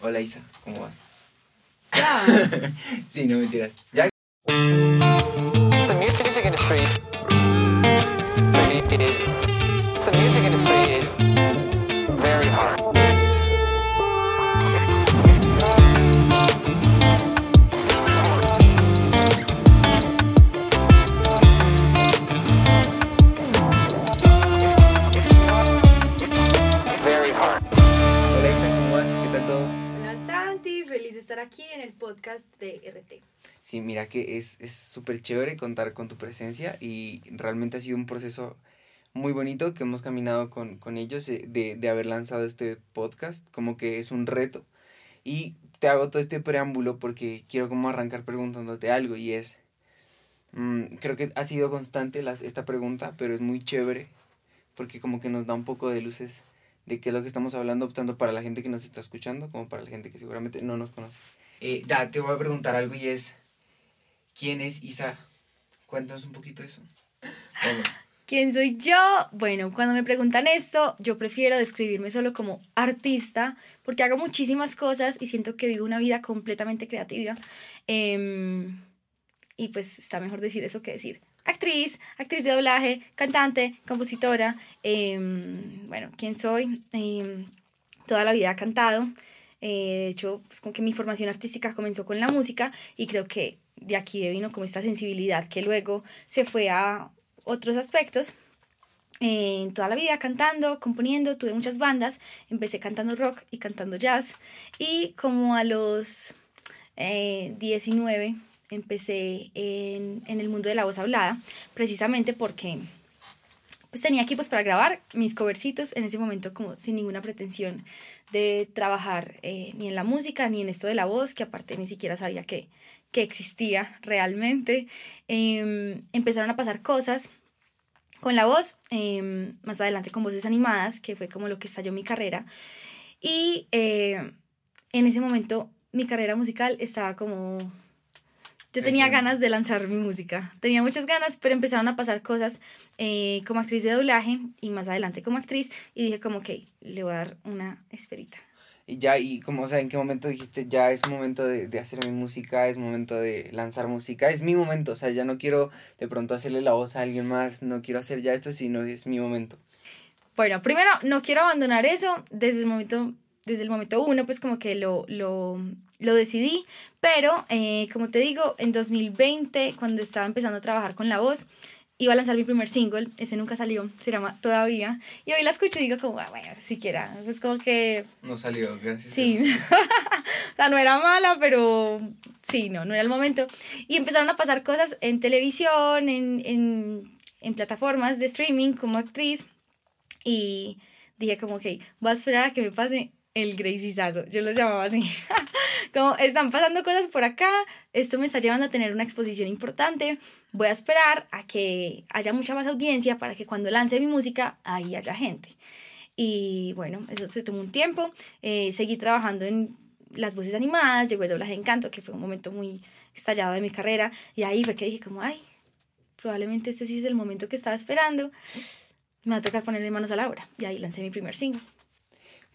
Hola Isa, ¿cómo vas? Sí, no mentiras. Ya. Sí, mira que es es súper chévere contar con tu presencia y realmente ha sido un proceso muy bonito que hemos caminado con, con ellos eh, de, de haber lanzado este podcast, como que es un reto. Y te hago todo este preámbulo porque quiero como arrancar preguntándote algo y es, mm, creo que ha sido constante las, esta pregunta, pero es muy chévere porque como que nos da un poco de luces de qué es lo que estamos hablando, tanto para la gente que nos está escuchando como para la gente que seguramente no nos conoce. Eh, te voy a preguntar algo y es, ¿quién es Isa? Cuéntanos un poquito de eso. ¿Quién soy yo? Bueno, cuando me preguntan esto, yo prefiero describirme solo como artista, porque hago muchísimas cosas y siento que vivo una vida completamente creativa. Em, y pues está mejor decir eso que decir actriz, actriz de doblaje, cantante, compositora. em, bueno, ¿quién soy? Em, toda la vida he cantado. Eh, de hecho, pues como que mi formación artística comenzó con la música y creo que de aquí vino como esta sensibilidad que luego se fue a otros aspectos. Eh, toda la vida cantando, componiendo, tuve muchas bandas, empecé cantando rock y cantando jazz y como a los eh, 19 empecé en, en el mundo de la voz hablada, precisamente porque pues tenía equipos para grabar mis covercitos en ese momento como sin ninguna pretensión de trabajar eh, ni en la música ni en esto de la voz, que aparte ni siquiera sabía que, que existía realmente. Em, empezaron a pasar cosas con la voz, em, más adelante con voces animadas, que fue como lo que estalló mi carrera. Y eh, en ese momento mi carrera musical estaba como... Yo tenía ganas de lanzar mi música, tenía muchas ganas, pero empezaron a pasar cosas eh, como actriz de doblaje y más adelante como actriz y dije como que le voy a dar una esperita. Y ya, y como, o sea, ¿en qué momento dijiste, ya es momento de, de hacer mi música, es momento de lanzar música? Es mi momento, o sea, ya no quiero de pronto hacerle la voz a alguien más, no quiero hacer ya esto, sino es mi momento. Bueno, primero, no quiero abandonar eso desde el momento, desde el momento uno, pues como que lo, lo, lo decidí, pero eh, como te digo, en 2020, cuando estaba empezando a trabajar con la voz, iba a lanzar mi primer single, ese nunca salió, se llama Todavía, y hoy la escucho y digo como, "Ah, bueno, siquiera, pues como que No salió, gracias. Sí, o sea, no era mala, pero sí, no, no era el momento. Y empezaron a pasar cosas en televisión, en, en, en plataformas de streaming como actriz. Y dije como, ok, voy a esperar a que me pase el Graciesazo. Yo lo llamaba así. como, están pasando cosas por acá, esto me está llevando a tener una exposición importante. Voy a esperar a que haya mucha más audiencia para que cuando lance mi música, ahí haya gente. Y bueno, eso se tomó un tiempo. Eh, seguí trabajando en las voces animadas, llegó el doblaje de Encanto, que fue un momento muy estallado de mi carrera. Y ahí fue que dije como, ay, probablemente este sí es el momento que estaba esperando. Me va a tocar ponerme manos a la obra. Y ahí lancé mi primer single.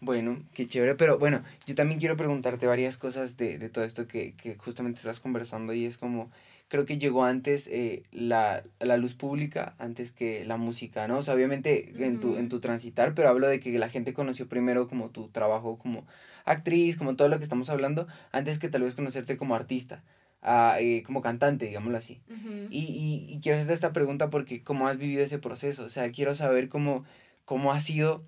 Bueno, qué chévere, pero bueno, yo también quiero preguntarte varias cosas de, de todo esto que, que justamente estás conversando y es como, creo que llegó antes eh, la, la luz pública antes que la música, ¿no? O sea, obviamente en, tu, en tu transitar, pero hablo de que la gente conoció primero como tu trabajo como actriz, como todo lo que estamos hablando, antes que tal vez conocerte como artista, ah, eh, como cantante, digámoslo así. Y, y, y quiero hacerte esta pregunta porque cómo has vivido ese proceso, o sea, quiero saber cómo, cómo ha sido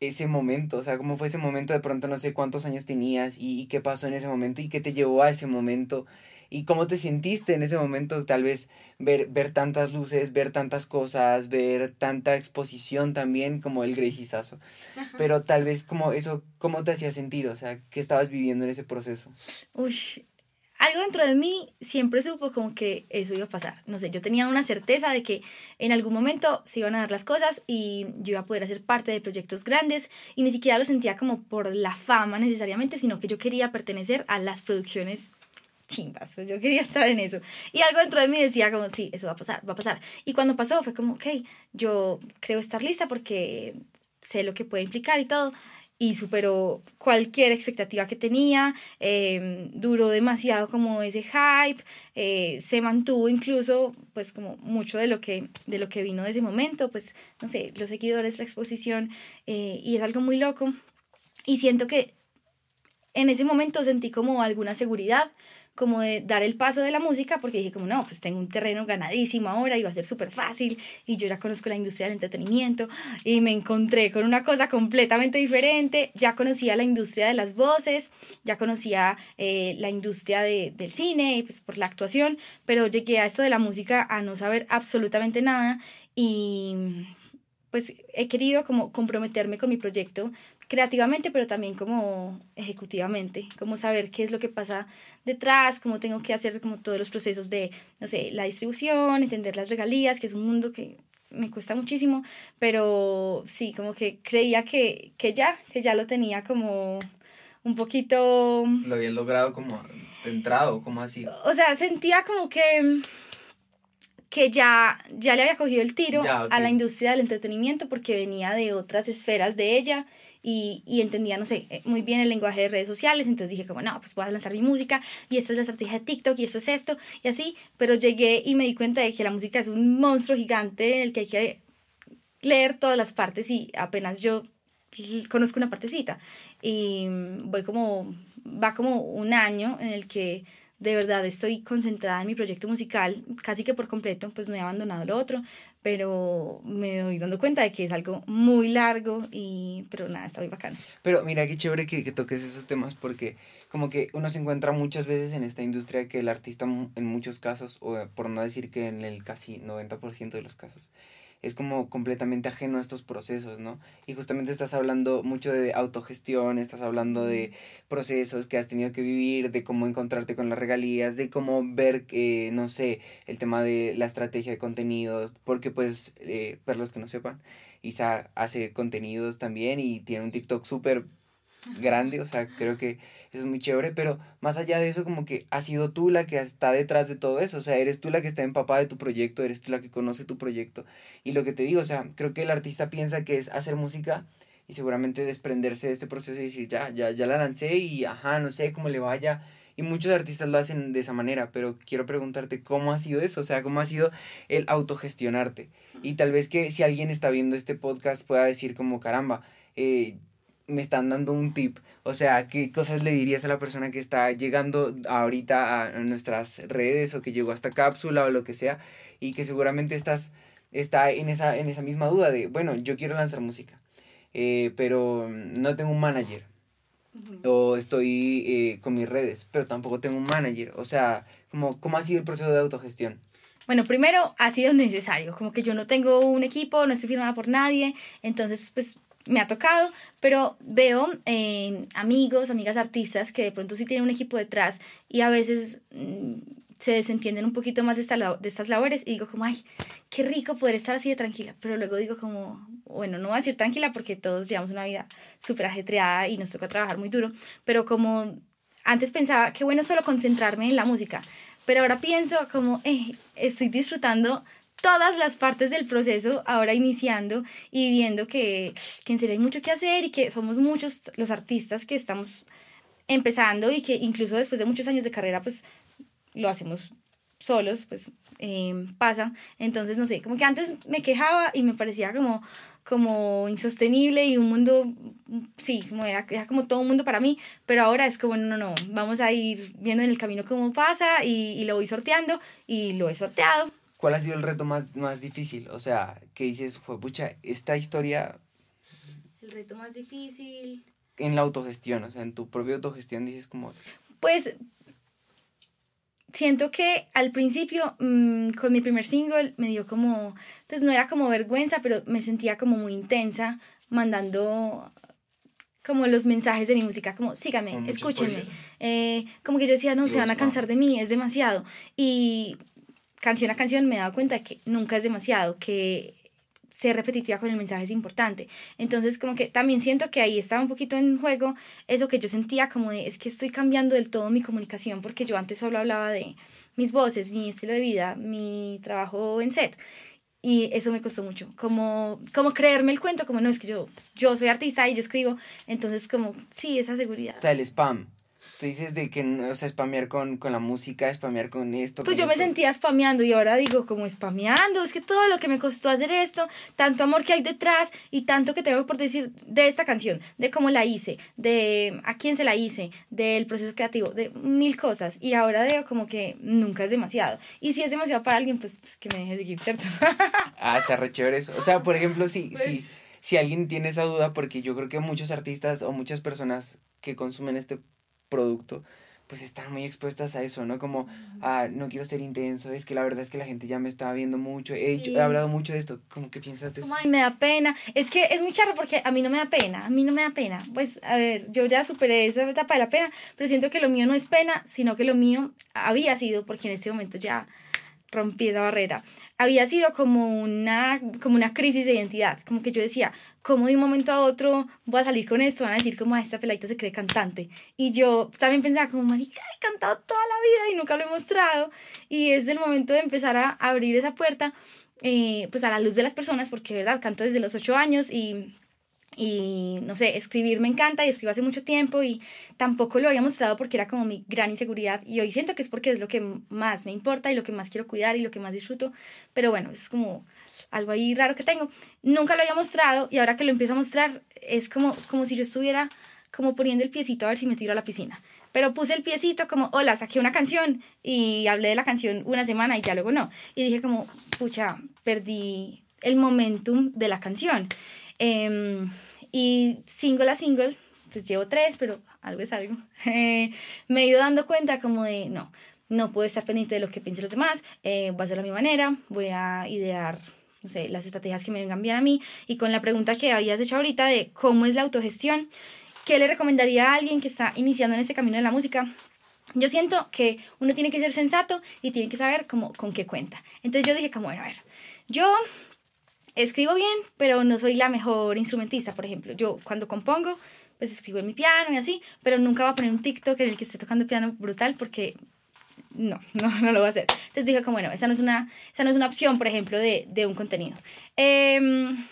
ese momento, o sea, cómo fue ese momento, de pronto no sé cuántos años tenías y, y qué pasó en ese momento y qué te llevó a ese momento y cómo te sentiste en ese momento, tal vez ver, ver tantas luces, ver tantas cosas, ver tanta exposición también como el Graciesazo, pero tal vez como eso, ¿cómo te hacía sentir? O sea, ¿qué estabas viviendo en ese proceso? Uy, algo dentro de mí siempre supo como que eso iba a pasar. No sé, yo tenía una certeza de que en algún momento se iban a dar las cosas y yo iba a poder hacer parte de proyectos grandes y ni siquiera lo sentía como por la fama necesariamente, sino que yo quería pertenecer a las producciones chimbas, pues yo quería estar en eso. Y algo dentro de mí decía como, sí, eso va a pasar, va a pasar. Y cuando pasó fue como, ok, yo creo estar lista porque sé lo que puede implicar y todo. Y superó cualquier expectativa que tenía, em, duró demasiado como ese hype, eh, se mantuvo incluso pues como mucho de lo, que, de lo que vino de ese momento, pues no sé, los seguidores, la exposición, eh, y es algo muy loco. Y siento que en ese momento sentí como alguna seguridad, como de dar el paso de la música, porque dije como, no, pues tengo un terreno ganadísimo ahora y va a ser súper fácil, y yo ya conozco la industria del entretenimiento, y me encontré con una cosa completamente diferente, ya conocía la industria de las voces, ya conocía eh, la industria de, del cine, y pues por la actuación, pero llegué a esto de la música a no saber absolutamente nada, y pues he querido como comprometerme con mi proyecto creativamente, pero también como ejecutivamente, como saber qué es lo que pasa detrás, cómo tengo que hacer como todos los procesos de, no sé, la distribución, entender las regalías, que es un mundo que me cuesta muchísimo, pero sí, como que creía que, que ya, que ya lo tenía como un poquito... Lo había logrado como entrado, como así. O sea, sentía como que que ya, ya le había cogido el tiro a la industria del entretenimiento porque venía de otras esferas de ella y, y, entendía, no sé, eh, muy bien el lenguaje de redes sociales, entonces dije como, no, pues voy a lanzar mi música y esta es la estrategia de TikTok y eso es esto y así, pero llegué y me di cuenta de que la música es un monstruo gigante en el que hay que leer todas las partes y apenas yo conozco una partecita. Y voy como, va como un año en el que de verdad estoy concentrada en mi proyecto musical, casi que por completo, pues no he abandonado lo otro, pero me doy dando cuenta de que es algo muy largo y, pero nada, está muy bacano. Pero mira qué chévere que, que toques esos temas porque como que uno se encuentra muchas veces en esta industria que el artista en muchos casos, o por no decir que en el casi 90% de los casos, es como completamente ajeno a estos procesos, ¿no? Y justamente estás hablando mucho de autogestión, estás hablando de procesos que has tenido que vivir, de cómo encontrarte con las regalías, de cómo ver, eh, no sé, el tema de la estrategia de contenidos, porque pues, eh, para los que no sepan, Isa hace contenidos también y tiene un TikTok súper grande, o sea, creo que eso es muy chévere, pero más allá de eso, como que has sido tú la que está detrás de todo eso, o sea, eres tú la que está empapada de tu proyecto, eres tú la que conoce tu proyecto. Y lo que te digo, o sea, creo que el artista piensa que es hacer música y seguramente desprenderse de este proceso y decir, ya, ya, ya la lancé y ajá, no sé cómo le vaya. Y muchos artistas lo hacen de esa manera, pero quiero preguntarte cómo ha sido eso, o sea, cómo ha sido el autogestionarte. Y tal vez que si alguien está viendo este podcast pueda decir como, caramba, eh, me están dando un tip. O sea, ¿qué cosas le dirías a la persona que está llegando ahorita a nuestras redes o que llegó a esta cápsula o lo que sea y que seguramente estás, está en esa, en esa misma duda de, bueno, yo quiero lanzar música, eh, pero no tengo un manager. O estoy eh, con mis redes, pero tampoco tengo un manager. O sea, ¿cómo, ¿cómo ha sido el proceso de autogestión? Bueno, primero ha sido necesario, como que yo no tengo un equipo, no estoy firmada por nadie, entonces pues me ha tocado, pero veo eh, amigos, amigas artistas que de pronto sí tienen un equipo detrás y a veces mm, se desentienden un poquito más de, esta, de estas labores y digo como, ay, qué rico poder estar así de tranquila, pero luego digo como, bueno, no voy a decir tranquila porque todos llevamos una vida súper ajetreada y nos toca trabajar muy duro, pero como antes pensaba que bueno solo concentrarme en la música, pero ahora pienso como, eh, estoy disfrutando todas las partes del proceso, ahora iniciando y viendo que, que en serio hay mucho que hacer y que somos muchos los artistas que estamos empezando y que incluso después de muchos años de carrera, pues lo hacemos solos, pues em, pasa. Entonces, no sé, como que antes me quejaba y me parecía como, como insostenible y un mundo, sí, como era, como todo un mundo para mí, pero ahora es como, no, no, vamos a ir viendo en el camino cómo pasa y, y lo voy sorteando y lo he sorteado ¿Cuál ha sido el reto más, más difícil? O sea, que dices, pucha, esta historia... El reto más difícil... En la autogestión, o sea, en tu propia autogestión dices como... Pues siento que al principio mm, con mi primer single me dio como, pues no era como vergüenza, pero me sentía como muy intensa mandando como los mensajes de mi música, como síganme, escúchenme. Eh, como que yo decía, no, se van a cansar de mí, es demasiado. Y canción a canción me he dado cuenta de que nunca es demasiado, que ser repetitiva con el mensaje es importante. Entonces, como que también siento que ahí estaba un poquito en juego eso que yo sentía como de, es que estoy cambiando del todo mi comunicación, porque yo antes solo hablaba de mis voces, mi estilo de vida, mi trabajo en set. Y eso me costó mucho, como, como creerme el cuento, como no, es que yo, yo soy artista y yo escribo, entonces como, sí, esa seguridad. O sea, el spam. Tú dices de que, o sea, spamear con, con la música, spamear con esto. Pues con yo me sentía spameando y ahora digo como spameando, es que todo lo que me costó hacer esto, tanto amor que hay detrás y tanto que tengo por decir de esta canción, de cómo la hice, de a quién se la hice, del proceso creativo, de mil cosas y ahora digo como que nunca es demasiado. Y si es demasiado para alguien, pues, pues, que me deje seguir, ¿cierto? Ah, está re chévere eso. O sea, por ejemplo, si, Pues- si, si alguien tiene esa duda, porque yo creo que muchos artistas o muchas personas que consumen este producto, pues están muy expuestas a eso, ¿no? Como, ah, no quiero ser intenso, es que la verdad es que la gente ya me está viendo mucho, he, dicho- Sí. he hablado mucho de esto, ¿cómo que piensas de eso? Como, ay, me da pena. Es que es muy charro porque a mí no me da pena. A mí no me da pena. Pues, a ver, yo ya superé esa etapa de la pena, pero siento que lo mío no es pena, sino que lo mío había sido, porque en este momento ya rompí esa barrera. Había sido como una, como una crisis de identidad. Como que yo decía, ¿cómo de un momento a otro voy a salir con esto? Van a decir como, "Ah, esta peladita se cree cantante. Y yo también pensaba como, marica, he cantado toda la vida y nunca lo he mostrado. Y es el momento de empezar a abrir esa puerta eh, pues a la luz de las personas, porque verdad canto desde los ocho años y, y no sé, escribir me encanta y escribo hace mucho tiempo y tampoco lo había mostrado porque era como mi gran inseguridad y hoy siento que es porque es lo que más me importa y lo que más quiero cuidar y lo que más disfruto, pero bueno, es como algo ahí raro que tengo. Nunca lo había mostrado y ahora que lo empiezo a mostrar es como, como si yo estuviera como poniendo el piecito a ver si me tiro a la piscina. Pero puse el piecito como, hola, saqué una canción y hablé de la canción una semana y ya luego no. Y dije como, pucha, perdí el momentum de la canción. Em, y single a single, pues llevo tres, pero algo es algo. Eh, me he ido dando cuenta como de, no, no puedo estar pendiente de lo que piensen los demás, eh, voy a hacerlo a mi manera, voy a idear, no sé, las estrategias que me vengan bien a mí. Y con la pregunta que habías hecho ahorita de cómo es la autogestión, ¿qué le recomendaría a alguien que está iniciando en este camino de la música? Yo siento que uno tiene que ser sensato y tiene que saber cómo, con qué cuenta. Entonces yo dije como, bueno, a ver, yo escribo bien, pero no soy la mejor instrumentista, por ejemplo. Yo cuando compongo, pues escribo en mi piano y así, pero nunca voy a poner un TikTok en el que esté tocando piano brutal porque no, no, no lo voy a hacer. Entonces dije como, bueno, esa no es una, esa no es una opción, por ejemplo, de, de un contenido. Em,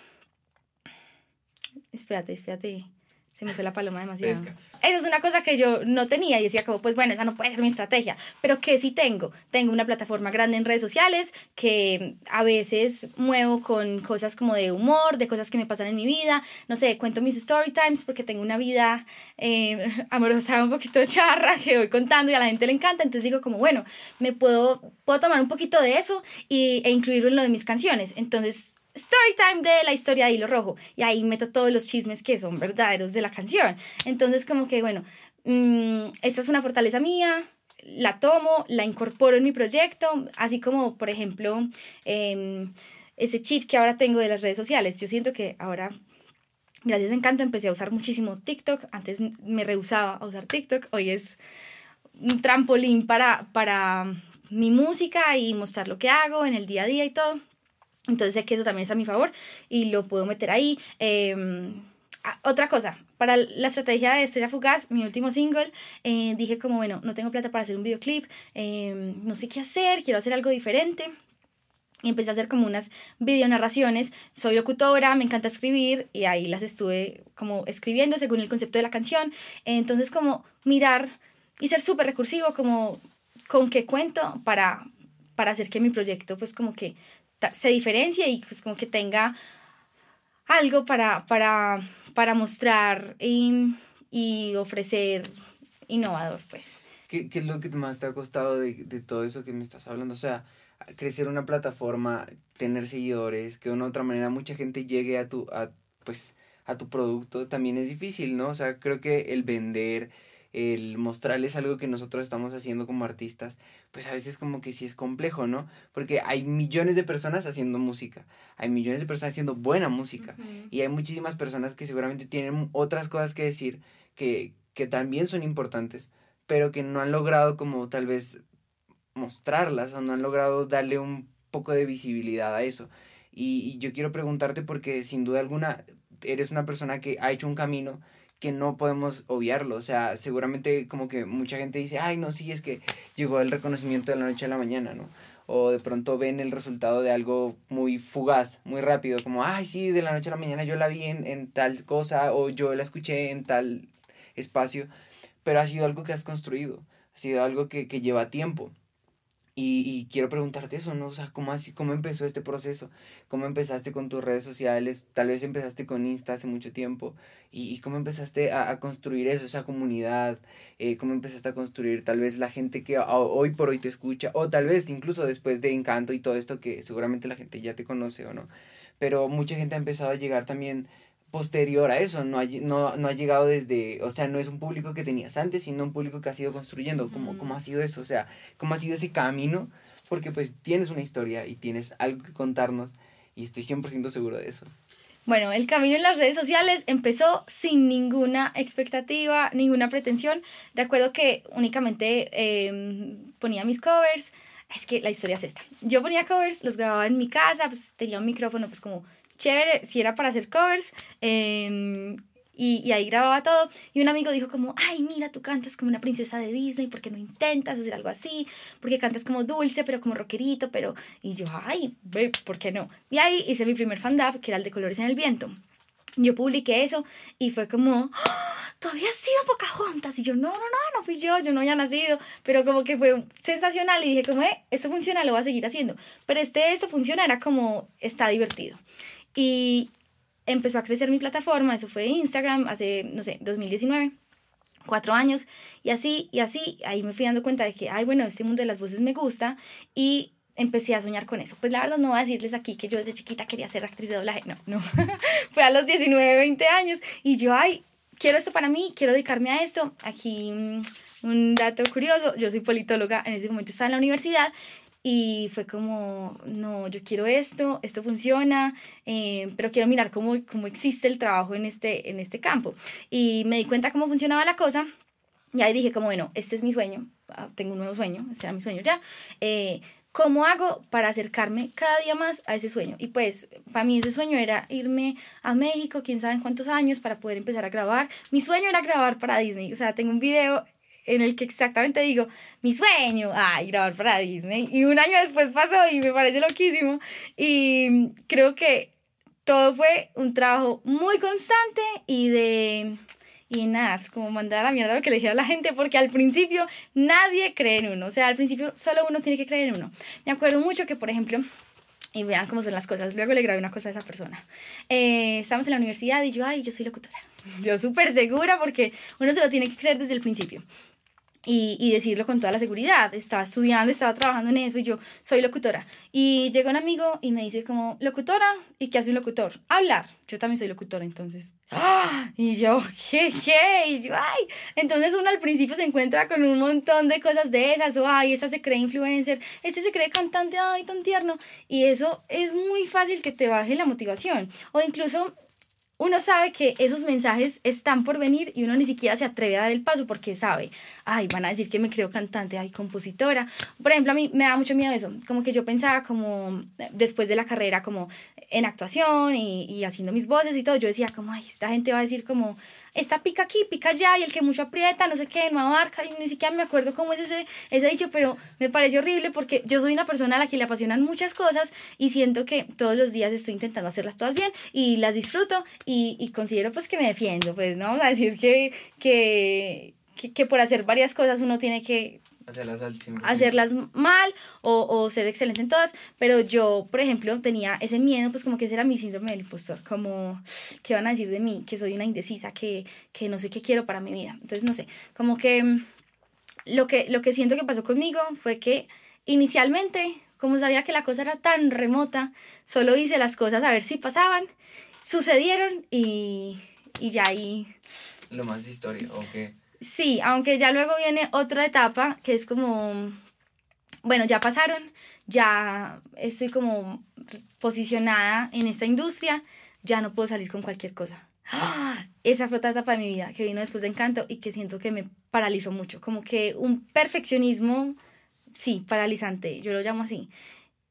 espérate, espérate. Se me fue la paloma demasiado. Esa es una cosa que yo no tenía y decía como, pues bueno, esa no puede ser mi estrategia. Pero que sí tengo. Tengo una plataforma grande en redes sociales que a veces muevo con cosas como de humor, de cosas que me pasan en mi vida. No sé, cuento mis story times porque tengo una vida eh, amorosa un poquito charra que voy contando y a la gente le encanta. Entonces digo como, bueno, me puedo, puedo tomar un poquito de eso y, e incluirlo en lo de mis canciones. Entonces story time de la historia de Hilo Rojo. Y ahí meto todos los chismes que son verdaderos de la canción. Entonces, como que, bueno, mm, esta es una fortaleza mía, la tomo, la incorporo en mi proyecto, así como, por ejemplo, em, ese chip que ahora tengo de las redes sociales. Yo siento que ahora... Gracias Encanto empecé a usar muchísimo TikTok. Antes me rehusaba a usar TikTok. Hoy es un trampolín para, para mi música y mostrar lo que hago en el día a día y todo. Entonces sé que eso también es a mi favor y lo puedo meter ahí. Eh, otra cosa, para la estrategia de Estrella Fugaz, mi último single, eh, dije como, bueno, no tengo plata para hacer un videoclip, eh, no sé qué hacer, quiero hacer algo diferente. Y empecé a hacer como unas videonarraciones. Soy locutora, me encanta escribir y ahí las estuve como escribiendo según el concepto de la canción. Entonces como mirar y ser súper recursivo como con qué cuento para, para hacer que mi proyecto pues como que se diferencie y pues como que tenga algo para, para, para mostrar y, y ofrecer innovador pues. ¿Qué, qué es lo que más te ha costado de, de todo eso que me estás hablando? O sea, crecer una plataforma, tener seguidores, que de una u otra manera mucha gente llegue a tu, a, pues, a tu producto, también es difícil, ¿no? O sea, creo que el vender, el mostrarles algo que nosotros estamos haciendo como artistas, pues a veces como que sí es complejo, ¿no? Porque hay millones de personas haciendo música, hay millones de personas haciendo buena música, y hay muchísimas personas que seguramente tienen otras cosas que decir que, que también son importantes, pero que no han logrado como tal vez mostrarlas o no han logrado darle un poco de visibilidad a eso. Y, y yo quiero preguntarte porque sin duda alguna eres una persona que ha hecho un camino que no podemos obviarlo. O sea, seguramente como que mucha gente dice, ay, no, sí, es que llegó el reconocimiento de la noche a la mañana, ¿no? o de pronto ven el resultado de algo muy fugaz, muy rápido, como, ay, sí, de la noche a la mañana yo la vi en, en tal cosa o yo la escuché en tal espacio, pero ha sido algo que has construido, ha sido algo que, que lleva tiempo. Y, y, quiero preguntarte eso, ¿no? O sea, ¿cómo, así, ¿cómo empezó este proceso? ¿Cómo empezaste con tus redes sociales? Tal vez empezaste con Insta hace mucho tiempo. ¿Y, y cómo empezaste a, a, construir eso, esa comunidad? Eh, ¿Cómo empezaste a construir tal vez la gente que hoy por hoy te escucha? O tal vez incluso después de Encanto y todo esto que seguramente la gente ya te conoce o no. Pero mucha gente ha empezado a llegar también posterior a eso, no ha, no, no ha llegado desde, o sea, no es un público que tenías antes, sino un público que has ido construyendo, ¿cómo, cómo ha sido eso? O sea, ¿cómo ha sido ese camino? Porque pues tienes una historia y tienes algo que contarnos y estoy 100% seguro de eso. Bueno, el camino en las redes sociales empezó sin ninguna expectativa, ninguna pretensión. Recuerdo que únicamente eh, ponía mis covers. Es que la historia es esta. Yo ponía covers, los grababa en mi casa, pues tenía un micrófono pues como chévere, si era para hacer covers. Eh, y, y, ahí grababa todo. Y un amigo dijo como, ay, mira, tú cantas como una princesa de Disney, ¿por qué no intentas hacer algo así? Porque cantas como dulce, pero como rockerito, pero... Y yo, ay, ve, ¿por qué no? Y ahí hice mi primer fan-dub, que era el de Colores en el Viento. Yo publiqué eso y fue como, ¡Oh! todavía has sido Pocahontas. Y yo, no, no, no, no fui yo, yo no había nacido. Pero como que fue sensacional y dije como, eh, esto funciona, lo voy a seguir haciendo. Pero este, esto funciona, era como, está divertido. Y empezó a crecer mi plataforma, eso fue Instagram hace, no sé, 2019, cuatro años, y así, y así, ahí me fui dando cuenta de que, ay, bueno, este mundo de las voces me gusta, y empecé a soñar con eso. Pues la verdad no voy a decirles aquí que yo desde chiquita quería ser actriz de doblaje, no, no, fue a los 19, 20 años, y yo, ay, quiero esto para mí, quiero dedicarme a esto. Aquí mm, un dato curioso, yo soy politóloga, en ese momento estaba en la universidad y fue como, no, yo quiero esto, esto funciona, eh, pero quiero mirar cómo, cómo existe el trabajo en este, en este campo. Y me di cuenta cómo funcionaba la cosa. Y ahí dije como, bueno, este es mi sueño, ah, tengo un nuevo sueño, este era mi sueño ya. Eh, ¿Cómo hago para acercarme cada día más a ese sueño? Y pues para mí ese sueño era irme a México, quién sabe en cuántos años, para poder empezar a grabar. Mi sueño era grabar para Disney. O sea, tengo un video en el que exactamente digo, mi sueño, ay, grabar para Disney. Y un año después pasó y me parece loquísimo. Y creo que todo fue un trabajo muy constante y de... Y nada, pues como mandar a la mierda lo que le dijera a la gente, porque al principio nadie cree en uno. O sea, al principio solo uno tiene que creer en uno. Me acuerdo mucho que, por ejemplo, y vean cómo son las cosas. Luego le grabé una cosa a esa persona. Eh, estamos en la universidad y yo, ay, yo soy locutora. Yo súper segura porque uno se lo tiene que creer desde el principio y, y, decirlo con toda la seguridad. Estaba estudiando, estaba trabajando en eso y yo soy locutora. Y llega un amigo y me dice como, locutora, ¿y qué hace un locutor? Hablar. Yo también soy locutora, entonces. ¡Ah! Y yo, ¿qué, qué? Y yo, ¡ay! Entonces uno al principio se encuentra con un montón de cosas de esas, o ¡ay! Esa se cree influencer, este se cree cantante, ¡ay! Tan tierno. Y eso es muy fácil que te baje la motivación. O incluso uno sabe que esos mensajes están por venir y uno ni siquiera se atreve a dar el paso porque sabe, ay, van a decir que me creo cantante, ay, compositora. Por ejemplo, a mí me da mucho miedo eso, como que yo pensaba como después de la carrera como en actuación y, y haciendo mis voces y todo, yo decía como, ay, esta gente va a decir como, esta pica aquí, pica allá, y el que mucho aprieta, no sé qué, no abarca, y ni siquiera me acuerdo cómo es ese, ese dicho, pero me parece horrible porque yo soy una persona a la que le apasionan muchas cosas y siento que todos los días estoy intentando hacerlas todas bien y las disfruto y, y considero pues que me defiendo, pues no vamos a decir que, que, que, que por hacer varias cosas uno tiene que hacerlas, hacerlas mal o, o, ser excelente en todas, pero yo, por ejemplo, tenía ese miedo, pues como que ese era mi síndrome del impostor, como, ¿qué van a decir de mí? Que soy una indecisa, que, que no sé qué quiero para mi vida. Entonces, no sé, como que mm, lo que, lo que siento que pasó conmigo fue que inicialmente, como sabía que la cosa era tan remota, solo hice las cosas a ver si pasaban, sucedieron y, y ya ahí... Lo más de historia, ok. Sí, aunque ya luego viene otra etapa que es como, bueno, ya pasaron, ya estoy como posicionada en esta industria, ya no puedo salir con cualquier cosa. Esa fue otra etapa de mi vida que vino después de Encanto y que siento que me paralizó mucho, como que un perfeccionismo, sí, paralizante, yo lo llamo así.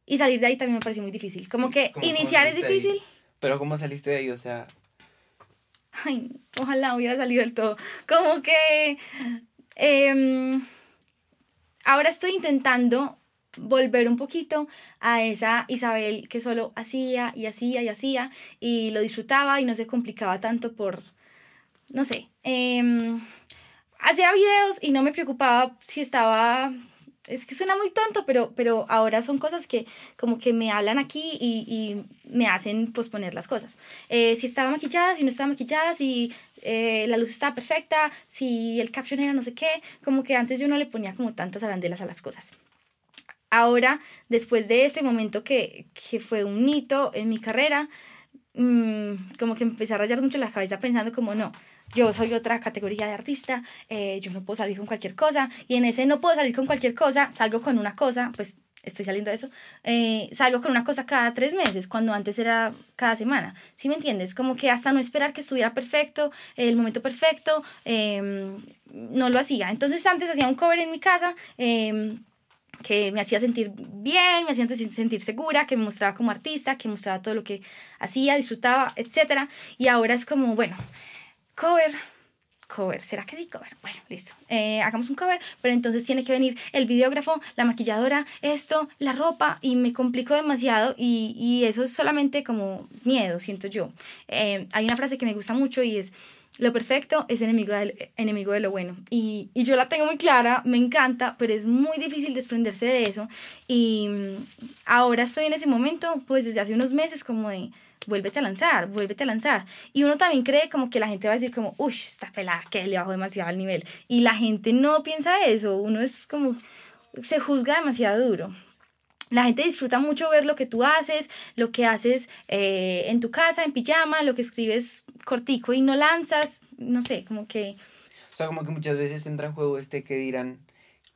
Y salir de ahí también me pareció muy difícil, como que iniciar es difícil. Ahí? Pero ¿cómo saliste de ahí? O sea, ay, ojalá hubiera salido del todo. Como que eh, ahora estoy intentando volver un poquito a esa Isabel que solo hacía y hacía y hacía y lo disfrutaba y no se complicaba tanto por, no sé, em, hacía videos y no me preocupaba si estaba es que suena muy tonto, pero, pero ahora son cosas que como que me hablan aquí y, y me hacen posponer las cosas. Eh, si estaba maquillada, si no estaba maquillada, si eh, la luz estaba perfecta, si el caption era no sé qué, como que antes yo no le ponía como tantas arandelas a las cosas. Ahora, después de ese momento que, que fue un hito en mi carrera, mmm, como que empecé a rayar mucho la cabeza pensando como no, yo soy otra categoría de artista, eh, yo no puedo salir con cualquier cosa, y en ese no puedo salir con cualquier cosa, salgo con una cosa, pues estoy saliendo de eso, eh, salgo con una cosa cada tres meses, cuando antes era cada semana, ¿sí me entiendes? Como que hasta no esperar que estuviera perfecto, el momento perfecto, em, no lo hacía. Entonces antes hacía un cover en mi casa, em, que me hacía sentir bien, me hacía sentir segura, que me mostraba como artista, que mostraba todo lo que hacía, disfrutaba, etc. Y ahora es como, bueno, cover, cover, ¿será que sí? Cover. Bueno, listo. Eh, hagamos un cover, pero entonces tiene que venir el videógrafo, la maquilladora, esto, la ropa, y me complico demasiado y, y eso es solamente como miedo, siento yo. Eh, hay una frase que me gusta mucho y es, lo perfecto es enemigo de, enemigo de lo bueno. Y, y, yo la tengo muy clara, me encanta, pero es muy difícil desprenderse de eso. Y mm, ahora estoy en ese momento, pues desde hace unos meses, como de, vuélvete a lanzar, vuélvete a lanzar. Y uno también cree como que la gente va a decir como, uy, está pelada, que le bajo demasiado al nivel. Y la gente no piensa eso, uno es como, se juzga demasiado duro. La gente disfruta mucho ver lo que tú haces, lo que haces eh, en tu casa, en pijama, lo que escribes cortico y no lanzas, no sé, como que... O sea, como que muchas veces entra en juego este que dirán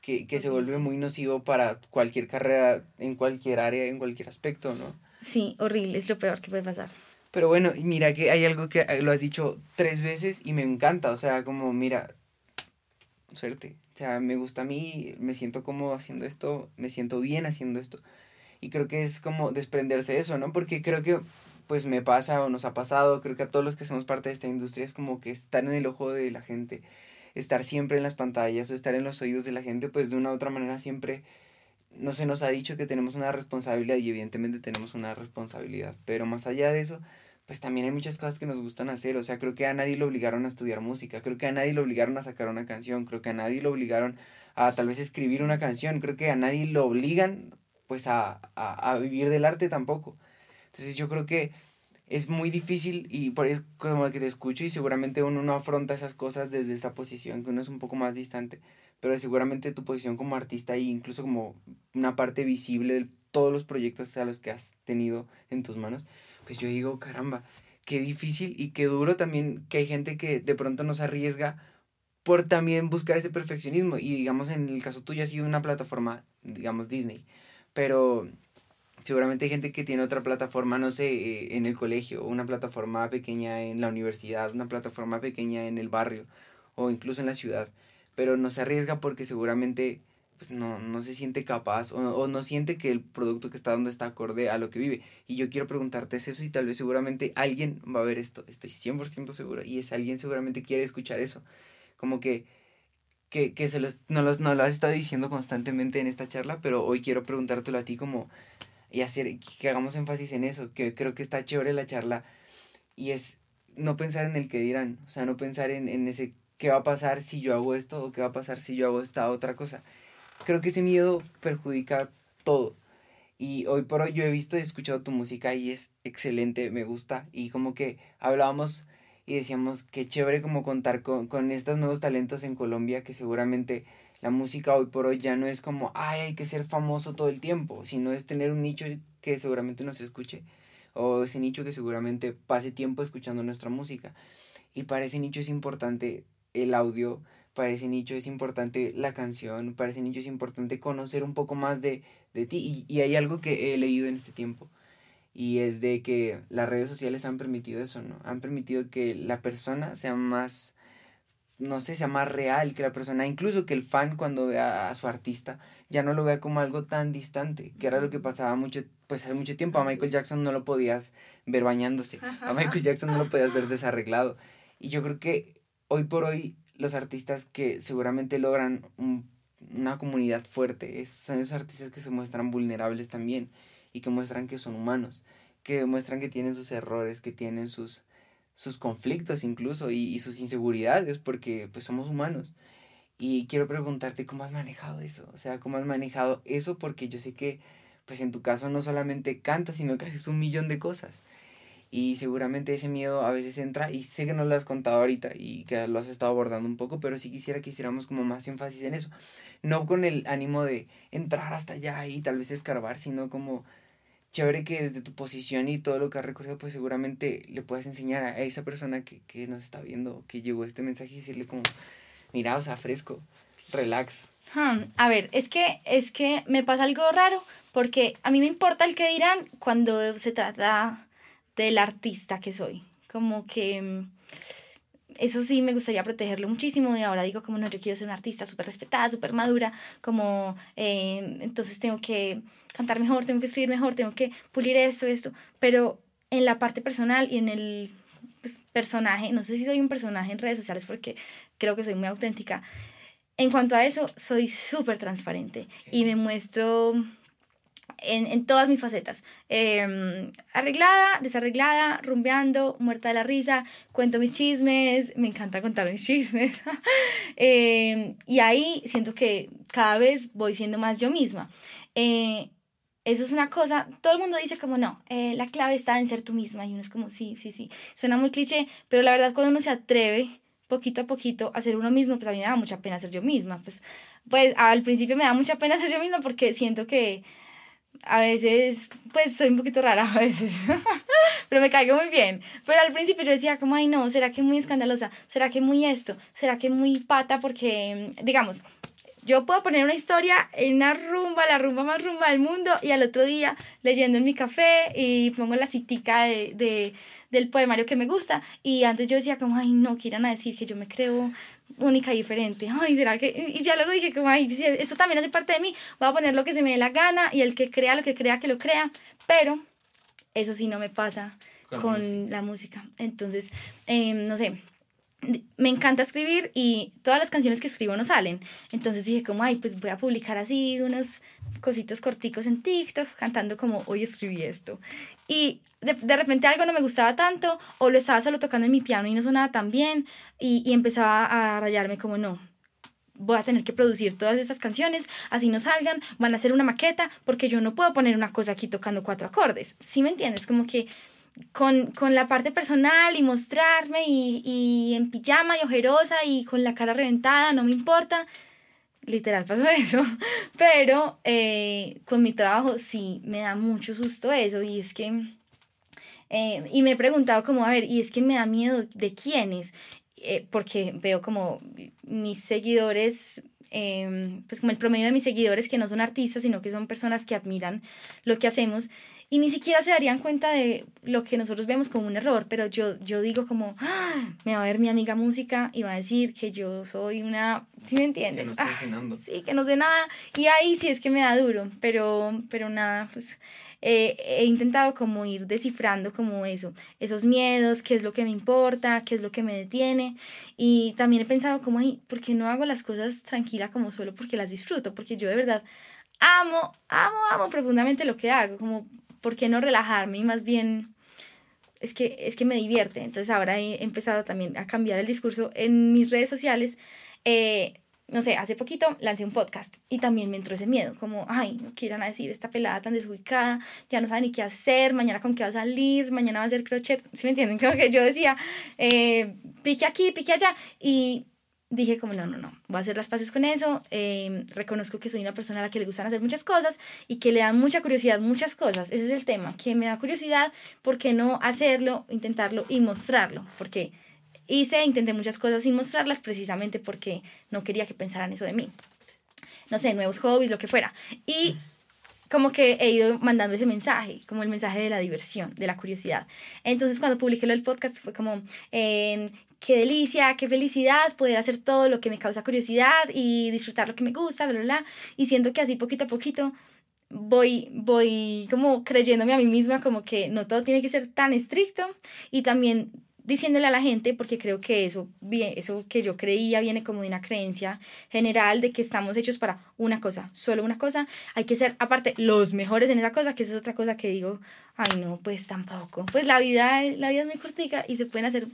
que, que se vuelve muy nocivo para cualquier carrera, en cualquier área, en cualquier aspecto, ¿no? Sí, horrible, es lo peor que puede pasar. Pero bueno, mira que hay algo que lo has dicho tres veces y me encanta, o sea, como, mira, suerte, o sea, me gusta a mí, me siento cómodo haciendo esto, me siento bien haciendo esto. Y creo que es como desprenderse de eso, ¿no? Porque creo que pues me pasa o nos ha pasado, creo que a todos los que somos parte de esta industria es como que estar en el ojo de la gente, estar siempre en las pantallas o estar en los oídos de la gente, pues de una u otra manera siempre no se nos ha dicho que tenemos una responsabilidad y evidentemente tenemos una responsabilidad, pero más allá de eso, pues también hay muchas cosas que nos gustan hacer, o sea, creo que a nadie lo obligaron a estudiar música, creo que a nadie lo obligaron a sacar una canción, creo que a nadie lo obligaron a tal vez escribir una canción, creo que a nadie lo obligan pues a, a, a vivir del arte tampoco. Entonces yo creo que es muy difícil y por eso como que te escucho y seguramente uno no afronta esas cosas desde esa posición, que uno es un poco más distante, pero seguramente tu posición como artista y incluso como una parte visible de todos los proyectos a los que has tenido en tus manos, pues yo digo, caramba, qué difícil y qué duro también que hay gente que de pronto nos arriesga por también buscar ese perfeccionismo y digamos en el caso tuyo ha sido una plataforma, digamos Disney, pero seguramente hay gente que tiene otra plataforma, no sé, eh, en el colegio, una plataforma pequeña en la universidad, una plataforma pequeña en el barrio o incluso en la ciudad pero no se arriesga porque seguramente pues no, no se siente capaz o, no siente que el producto que está dando está acorde a lo que vive. Y yo quiero preguntarte eso y tal vez seguramente alguien va a ver esto, estoy 100% seguro, y ese alguien seguramente quiere escuchar eso. Como que, que, que se los, no, los, no lo has estado diciendo constantemente en esta charla, pero hoy quiero preguntártelo a ti como y hacer que hagamos énfasis en eso, que creo que está chévere la charla y es no pensar en el que dirán, o sea, no pensar en, en ese ¿qué va a pasar si yo hago esto o qué va a pasar si yo hago esta otra cosa? Creo que ese miedo perjudica todo. Y hoy por hoy yo he visto y escuchado tu música y es excelente, me gusta. Y como que hablábamos y decíamos que chévere como contar con, con estos nuevos talentos en Colombia, que seguramente la música hoy por hoy ya no es como, ay, hay que ser famoso todo el tiempo, sino es tener un nicho que seguramente nos escuche, o ese nicho que seguramente pase tiempo escuchando nuestra música. Y para ese nicho es importante el audio, para ese nicho es importante la canción, para ese nicho es importante conocer un poco más de, de ti. Y, y, hay algo que he leído en este tiempo. Y es de que las redes sociales han permitido eso, ¿no? Han permitido que la persona sea más, no sé, sea más real que la persona, incluso que el fan cuando vea a su artista ya no lo vea como algo tan distante, que era lo que pasaba mucho, pues hace mucho tiempo. A Michael Jackson no lo podías ver bañándose, a Michael Jackson no lo podías ver desarreglado. Y yo creo que hoy por hoy los artistas que seguramente logran un, una comunidad fuerte. Son esos artistas que se muestran vulnerables también y que muestran que son humanos, que muestran que tienen sus errores, que tienen sus, sus conflictos incluso y, y sus inseguridades porque pues somos humanos. Y quiero preguntarte cómo has manejado eso, o sea, cómo has manejado eso porque yo sé que pues en tu caso no solamente cantas, sino que haces un millón de cosas. Y seguramente ese miedo a veces entra y sé que no lo has contado ahorita y que lo has estado abordando un poco, pero sí quisiera que hiciéramos como más énfasis en eso. No con el ánimo de entrar hasta allá y tal vez escarbar, sino como chévere que desde tu posición y todo lo que has recorrido, pues seguramente le puedas enseñar a esa persona que, que nos está viendo, que llegó este mensaje y decirle como, mira, o sea, fresco, relax. Hmm, a ver, es que, es que me pasa algo raro, porque a mí me importa el que dirán cuando se trata del artista que soy. Como que mm, eso sí me gustaría protegerlo muchísimo y ahora digo como no, yo quiero ser una artista súper respetada, súper madura, como eh, entonces tengo que cantar mejor, tengo que escribir mejor, tengo que pulir esto, esto, pero en la parte personal y en el pues, personaje, no sé si soy un personaje en redes sociales porque creo que soy muy auténtica, en cuanto a eso, soy súper transparente y me muestro en, en todas mis facetas. Em, arreglada, desarreglada, rumbeando, muerta de la risa, cuento mis chismes, me encanta contar mis chismes. Em, y ahí siento que cada vez voy siendo más yo misma. Eh, eso es una cosa, todo el mundo dice como no, eh, la clave está en ser tú misma y uno es como sí, sí, sí, suena muy cliché, pero la verdad cuando uno se atreve poquito a poquito a ser uno mismo, pues a mí me da mucha pena ser yo misma, pues, pues al principio me da mucha pena ser yo misma porque siento que a veces, pues soy un poquito rara a veces, pero me caigo muy bien. Pero al principio yo decía como, ay no, ¿será que muy escandalosa? ¿Será que muy esto? ¿Será que muy pata? Porque, digamos, yo puedo poner una historia en una rumba, la rumba más rumba del mundo, y al otro día leyendo en mi café y pongo la citica de, de del poemario que me gusta. Y antes yo decía como, ay, no, quieran a decir que yo me creo única y diferente. Ay, ¿será que...? Y ya luego dije como, ay, eso también hace parte de mí. Voy a poner lo que se me dé la gana y el que crea lo que crea, que lo crea. Pero eso sí no me pasa con, la música. Entonces, em, no sé, me encanta escribir y todas las canciones que escribo no salen. Entonces dije como, ay, pues voy a publicar así unos cositos corticos en TikTok cantando como hoy escribí esto. Y de, de, repente algo no me gustaba tanto o lo estaba solo tocando en mi piano y no sonaba tan bien y, y empezaba a rayarme como no. Voy a tener que producir todas esas canciones, así no salgan, van a hacer una maqueta, porque yo no puedo poner una cosa aquí tocando cuatro acordes. ¿Sí me entiendes? Como que con, con, la parte personal y mostrarme y, y, en pijama y ojerosa y con la cara reventada, no me importa. Literal pasó eso. Pero eh, con mi trabajo sí me da mucho susto eso y es que... Eh, y me he preguntado como, a ver, y es que me da miedo de quiénes, eh, porque veo como mis seguidores em, pues como el promedio de mis seguidores que no son artistas, sino que son personas que admiran lo que hacemos y ni siquiera se darían cuenta de lo que nosotros vemos como un error, pero yo, yo digo como, ¡Ah! me va a ver mi amiga música y va a decir que yo soy una, ¿sí me entiendes? Que no ah, sí, que no sé nada. Y ahí sí es que me da duro, pero, pero nada, pues eh, he intentado como ir descifrando como eso, esos miedos, qué es lo que me importa, qué es lo que me detiene. Y también he pensado como, ay, ¿por qué no hago las cosas tranquila como solo porque las disfruto? Porque yo de verdad amo, amo, amo profundamente lo que hago, como ¿por qué no relajarme? Y más bien, es que, es que me divierte. Entonces ahora he empezado también a cambiar el discurso en mis redes sociales. Eh, no sé, hace poquito lancé un podcast y también me entró ese miedo, como, ay, no quieran decir esta pelada tan desubicada, ya no sabe ni qué hacer, mañana con qué va a salir, mañana va a hacer crochet, ¿sí me entienden? Creo que yo decía, eh, pique aquí, pique allá, y dije como, no, no, no, voy a hacer las paces con eso, em, reconozco que soy una persona a la que le gustan hacer muchas cosas y que le dan mucha curiosidad muchas cosas, ese es el tema, que me da curiosidad, ¿por qué no hacerlo, intentarlo y mostrarlo? Porque hice, intenté muchas cosas sin mostrarlas precisamente porque no quería que pensaran eso de mí. No sé, nuevos hobbies, lo que fuera. Y como que he ido mandando ese mensaje, como el mensaje de la diversión, de la curiosidad. Entonces cuando publiqué lo del podcast fue como, eh, qué delicia, qué felicidad poder hacer todo lo que me causa curiosidad y disfrutar lo que me gusta, bla, bla, bla. Y siento que así poquito a poquito voy, voy como creyéndome a mí misma como que no todo tiene que ser tan estricto y también diciéndole a la gente, porque creo que eso, eso que yo creía viene como de una creencia general de que estamos hechos para una cosa, solo una cosa, hay que ser aparte los mejores en esa cosa, que esa es otra cosa que digo, ay no, pues tampoco, pues la vida, la vida es muy cortica y se pueden hacer,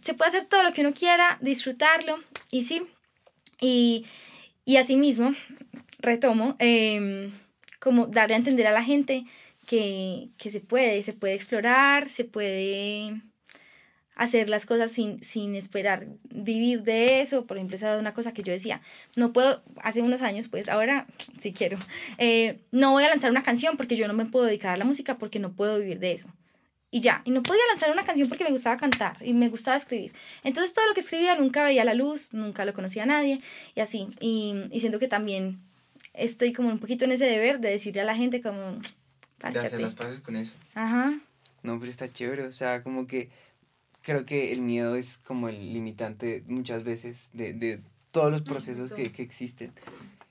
se puede hacer todo lo que uno quiera, disfrutarlo, y sí, y, y asimismo, retomo, em, como darle a entender a la gente que, que se puede, se puede explorar, se puede hacer las cosas sin, sin esperar vivir de eso. Por ejemplo, esa es una cosa que yo decía, no puedo, hace unos años, pues ahora sí quiero, eh, no voy a lanzar una canción porque yo no me puedo dedicar a la música porque no puedo vivir de eso. Y ya, y no podía lanzar una canción porque me gustaba cantar y me gustaba escribir. Entonces todo lo que escribía nunca veía la luz, nunca lo conocía a nadie y así. Y, y siento que también estoy como un poquito en ese deber de decirle a la gente como, de hacer las paces con eso. Ajá. No, pero está chévere, o sea, como que creo que el miedo es como el limitante muchas veces de, de todos los procesos que, que existen.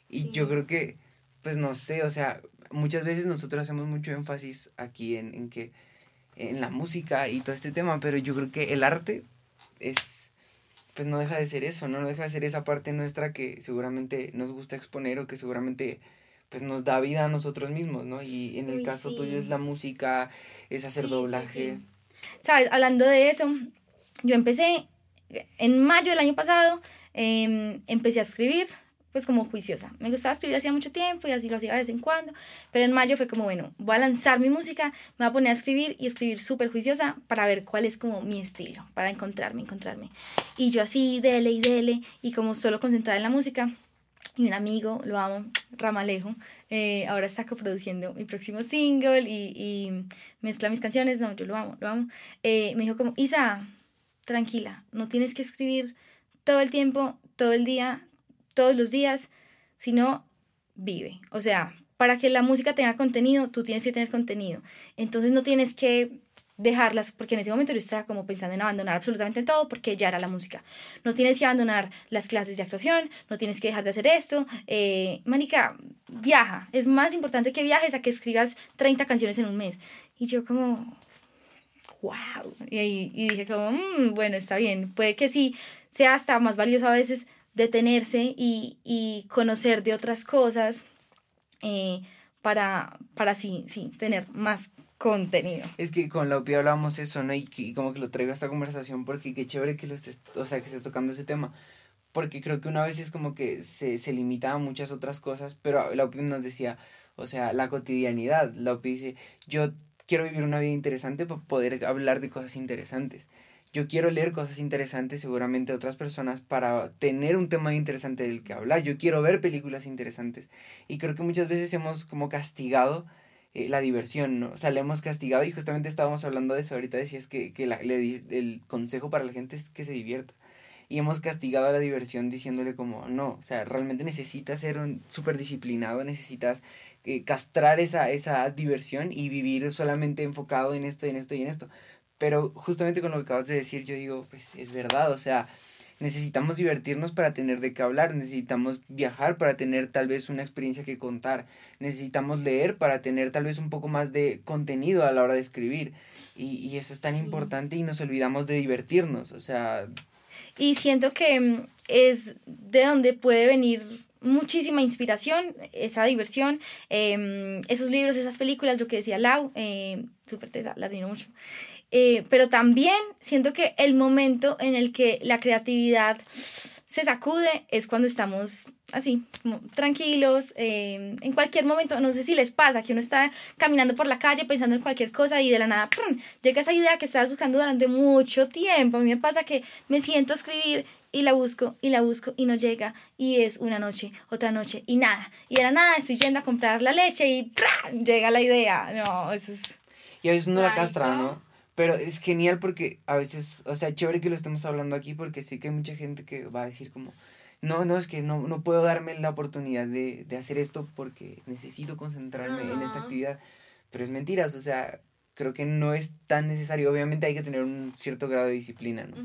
Y yo creo que, pues no sé, o sea, muchas veces nosotros hacemos mucho énfasis aquí en, en que, en la música y todo este tema, pero yo creo que el arte es, pues no deja de ser eso, ¿no? No deja de ser esa parte nuestra que seguramente nos gusta exponer o que seguramente pues nos da vida a nosotros mismos, ¿no? Y en el caso tuyo es la música, es hacer doblaje. Sabes, hablando de eso, yo empecé en mayo del año pasado, em, empecé a escribir, pues como juiciosa. Me gustaba escribir hacía mucho tiempo y así lo hacía de vez en cuando, pero en mayo fue como, bueno, voy a lanzar mi música, me voy a poner a escribir y escribir súper juiciosa para ver cuál es como mi estilo, para encontrarme, encontrarme. Y yo así, dele y dele, y como solo concentrada en la música, y un amigo, lo amo, Ramalejo, eh, ahora está coproduciendo mi próximo single y, y, mezcla mis canciones, no, yo lo amo, lo amo. Eh, me dijo como, Isa, tranquila, no tienes que escribir todo el tiempo, todo el día, todos los días, sino vive. O sea, para que la música tenga contenido, tú tienes que tener contenido. Entonces no tienes que dejarlas, porque en ese momento yo estaba como pensando en abandonar absolutamente todo porque ya era la música. No tienes que abandonar las clases de actuación, no tienes que dejar de hacer esto. Eh, Manica, viaja. Es más importante que viajes a que escribas 30 canciones en un mes. Y yo como, wow. Y, dije como, mm, bueno, está bien. Puede que sí sea hasta más valioso a veces detenerse y, y conocer de otras cosas eh, para, para sí, sí, tener más contenido. Es que con la OPI hablábamos eso, ¿no? Y, como que lo traigo a esta conversación porque qué chévere que lo estés, o sea, que estés tocando ese tema. Porque creo que una vez es como que se, se limita a muchas otras cosas, pero la OPI nos decía, o sea, la cotidianidad. La OPI dice, yo quiero vivir una vida interesante para poder hablar de cosas interesantes. Yo quiero leer cosas interesantes seguramente otras personas para tener un tema interesante del que hablar. Yo quiero ver películas interesantes. Y creo que muchas veces hemos como castigado eh, la diversión, ¿no? O sea, le hemos castigado y justamente estábamos hablando de eso. Ahorita decías que, que la, le, el consejo para la gente es que se divierta. Y hemos castigado a la diversión diciéndole como, no, o sea, realmente necesitas ser un súper disciplinado, necesitas eh, castrar esa, esa diversión y vivir solamente enfocado en esto, en esto y en esto. Pero justamente con lo que acabas de decir, yo digo, pues es verdad, o sea, necesitamos divertirnos para tener de qué hablar, necesitamos viajar para tener tal vez una experiencia que contar, necesitamos leer para tener tal vez un poco más de contenido a la hora de escribir. Y, y eso es tan importante y nos olvidamos de divertirnos, o sea... Y siento que mm, es de donde puede venir muchísima inspiración, esa diversión, eh, esos libros, esas películas, lo que decía Lau, eh, súper tesa, la admiro mucho. Eh, pero también siento que el momento en el que la creatividad se sacude es cuando estamos así, como tranquilos, eh, en cualquier momento, no sé si les pasa, que uno está caminando por la calle pensando en cualquier cosa y de la nada ¡prum! llega esa idea que estabas buscando durante mucho tiempo. A mí me pasa que me siento a escribir y la busco y la busco y no llega y es una noche, otra noche y nada. Y de la nada estoy yendo a comprar la leche y llega la idea. No, eso es... Y a veces uno la castra, ¿no? Pero es genial porque a veces, o sea, chévere que lo estemos hablando aquí porque sé que hay mucha gente que va a decir como, no, no, es que no, no puedo darme la oportunidad de, de hacer esto porque necesito concentrarme en esta actividad. Pero es mentiras, o sea, creo que no es tan necesario. Obviamente hay que tener un cierto grado de disciplina, ¿no?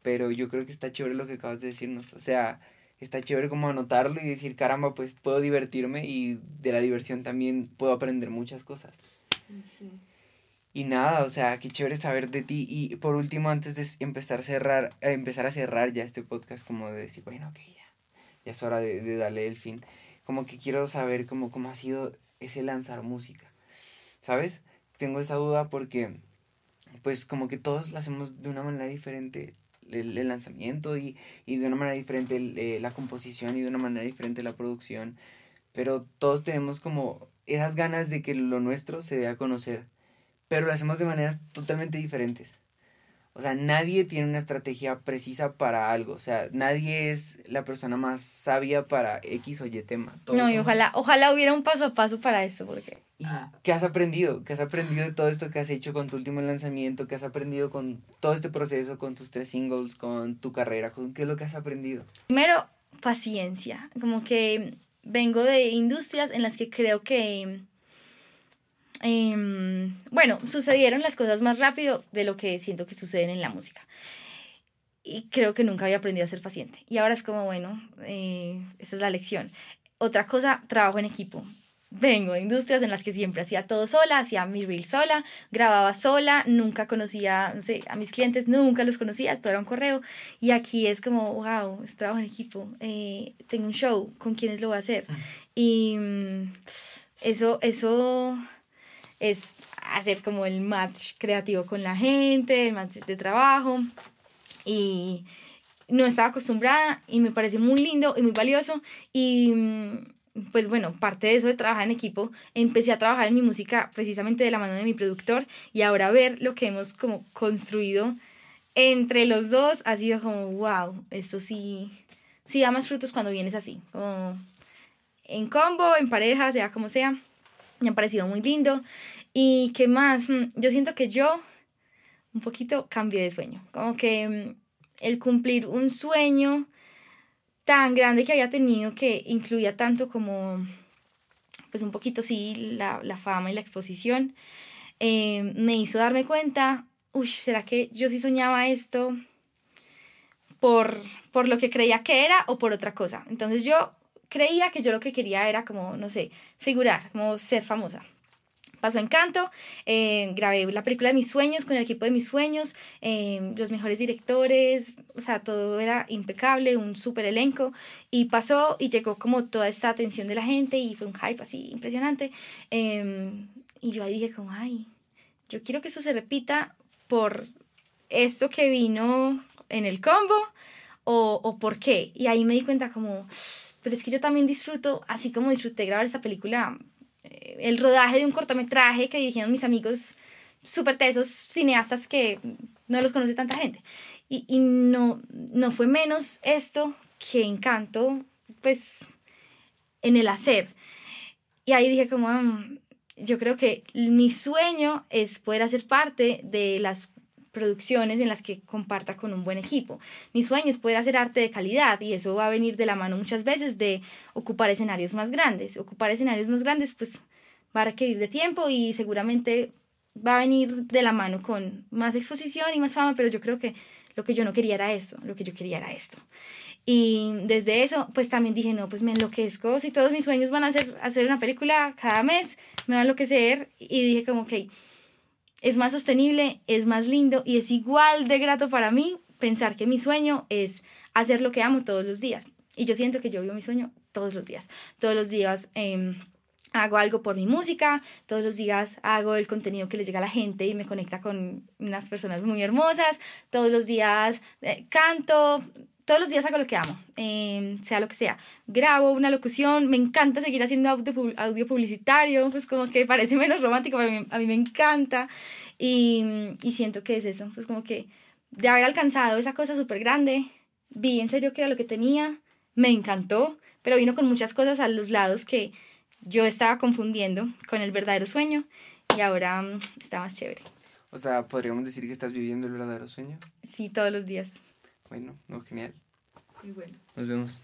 Pero yo creo que está chévere lo que acabas de decirnos. O sea, está chévere como anotarlo y decir, caramba, pues puedo divertirme y de la diversión también puedo aprender muchas cosas. Sí. Y nada, o sea, qué chévere saber de ti. Y por último, antes de empezar a cerrar, empezar a cerrar ya este podcast, como de decir, bueno, ok, ya, ya es hora de, darle el fin. Como que quiero saber cómo, cómo ha sido ese lanzar música. ¿Sabes? Tengo esa duda porque, pues, como que todos lo hacemos de una manera diferente el, el lanzamiento y, y, de una manera diferente eh, la composición y de una manera diferente la producción. Pero todos tenemos como esas ganas de que lo nuestro se dé a conocer pero lo hacemos de maneras totalmente diferentes. O sea, nadie tiene una estrategia precisa para algo. O sea, nadie es la persona más sabia para X o Y tema. no, y ojalá, ojalá hubiera un paso a paso para eso, porque... ¿Y qué has aprendido? ¿Qué has aprendido de todo esto que has hecho con tu último lanzamiento? ¿Qué has aprendido con todo este proceso, con tus tres singles, con tu carrera? ¿Con ¿Qué es lo que has aprendido? Primero, paciencia. Como que vengo de industrias en las que creo que Em, bueno, sucedieron las cosas más rápido de lo que siento que suceden en la música. Y creo que nunca había aprendido a ser paciente. Y ahora es como, bueno, eh, esa es la lección. Otra cosa, trabajo en equipo. Vengo de industrias en las que siempre hacía todo sola, hacía mi reel sola, grababa sola, nunca conocía, no sé, a mis clientes, nunca los conocía, todo era un correo. Y aquí es como, wow, es trabajo en equipo, eh, tengo un show, ¿con quiénes lo voy a hacer? Y mm, eso, eso es hacer como el match creativo con la gente, el match de trabajo. Y no estaba acostumbrada y me parece muy lindo y muy valioso. Y mm, pues bueno, parte de eso de trabajar en equipo, empecé a trabajar en mi música precisamente de la mano de mi productor y ahora ver lo que hemos como construido entre los dos ha sido como, wow, esto sí, sí da más frutos cuando vienes así, como en combo, en pareja, sea como sea. Me ha parecido muy lindo. ¿Y qué más? Mm, yo siento que yo un poquito cambié de sueño. Como que mm, el cumplir un sueño tan grande que había tenido que incluía tanto como, pues un poquito sí, la, la fama y la exposición, eh, me hizo darme cuenta, uy, ¿será que yo sí soñaba esto por, por lo que creía que era o por otra cosa? Entonces yo creía que yo lo que quería era como, no sé, figurar, como ser famosa. Pasó Encanto, eh, grabé la película de mis sueños con el equipo de mis sueños, eh, los mejores directores, o sea, todo era impecable, un súper elenco, y pasó y llegó como toda esta atención de la gente y fue un hype así impresionante. Em, y yo ahí dije como, ay, yo quiero que eso se repita por esto que vino en el combo o, o por qué. Y ahí me di cuenta como pero es que yo también disfruto, así como disfruté grabar esa película, eh, el rodaje de un cortometraje que dirigieron mis amigos súper tesos, cineastas que no los conoce tanta gente. Y, y no, no fue menos esto que encanto, pues, en el hacer. Y ahí dije como, ah, yo creo que mi sueño es poder hacer parte de las producciones en las que comparta con un buen equipo. Mi sueño es poder hacer arte de calidad y eso va a venir de la mano muchas veces de ocupar escenarios más grandes. Ocupar escenarios más grandes pues va a requerir de tiempo y seguramente va a venir de la mano con más exposición y más fama, pero yo creo que lo que yo no quería era esto, lo que yo quería era esto. Y desde eso, pues también dije, no, pues me enloquezco, si todos mis sueños van a ser hacer una película cada mes, me va a enloquecer. Y dije como, ok, es más sostenible, es más lindo y es igual de grato para mí pensar que mi sueño es hacer lo que amo todos los días. Y yo siento que yo vivo mi sueño todos los días. Todos los días em, hago algo por mi música, todos los días hago el contenido que le llega a la gente y me conecta con unas personas muy hermosas, todos los días eh, canto, todos los días hago lo que amo, em, sea lo que sea. Grabo una locución, me encanta seguir haciendo audio, audio publicitario, pues como que parece menos romántico, pero a mí, me encanta. Y, y, siento que es eso, pues como que de haber alcanzado esa cosa súper grande, vi en serio que era lo que tenía, me encantó, pero vino con muchas cosas a los lados que yo estaba confundiendo con el verdadero sueño y ahora mm, está más chévere. O sea, ¿podríamos decir que estás viviendo el verdadero sueño? Sí, todos los días. Bueno, no, genial. Muy bueno. Nos vemos.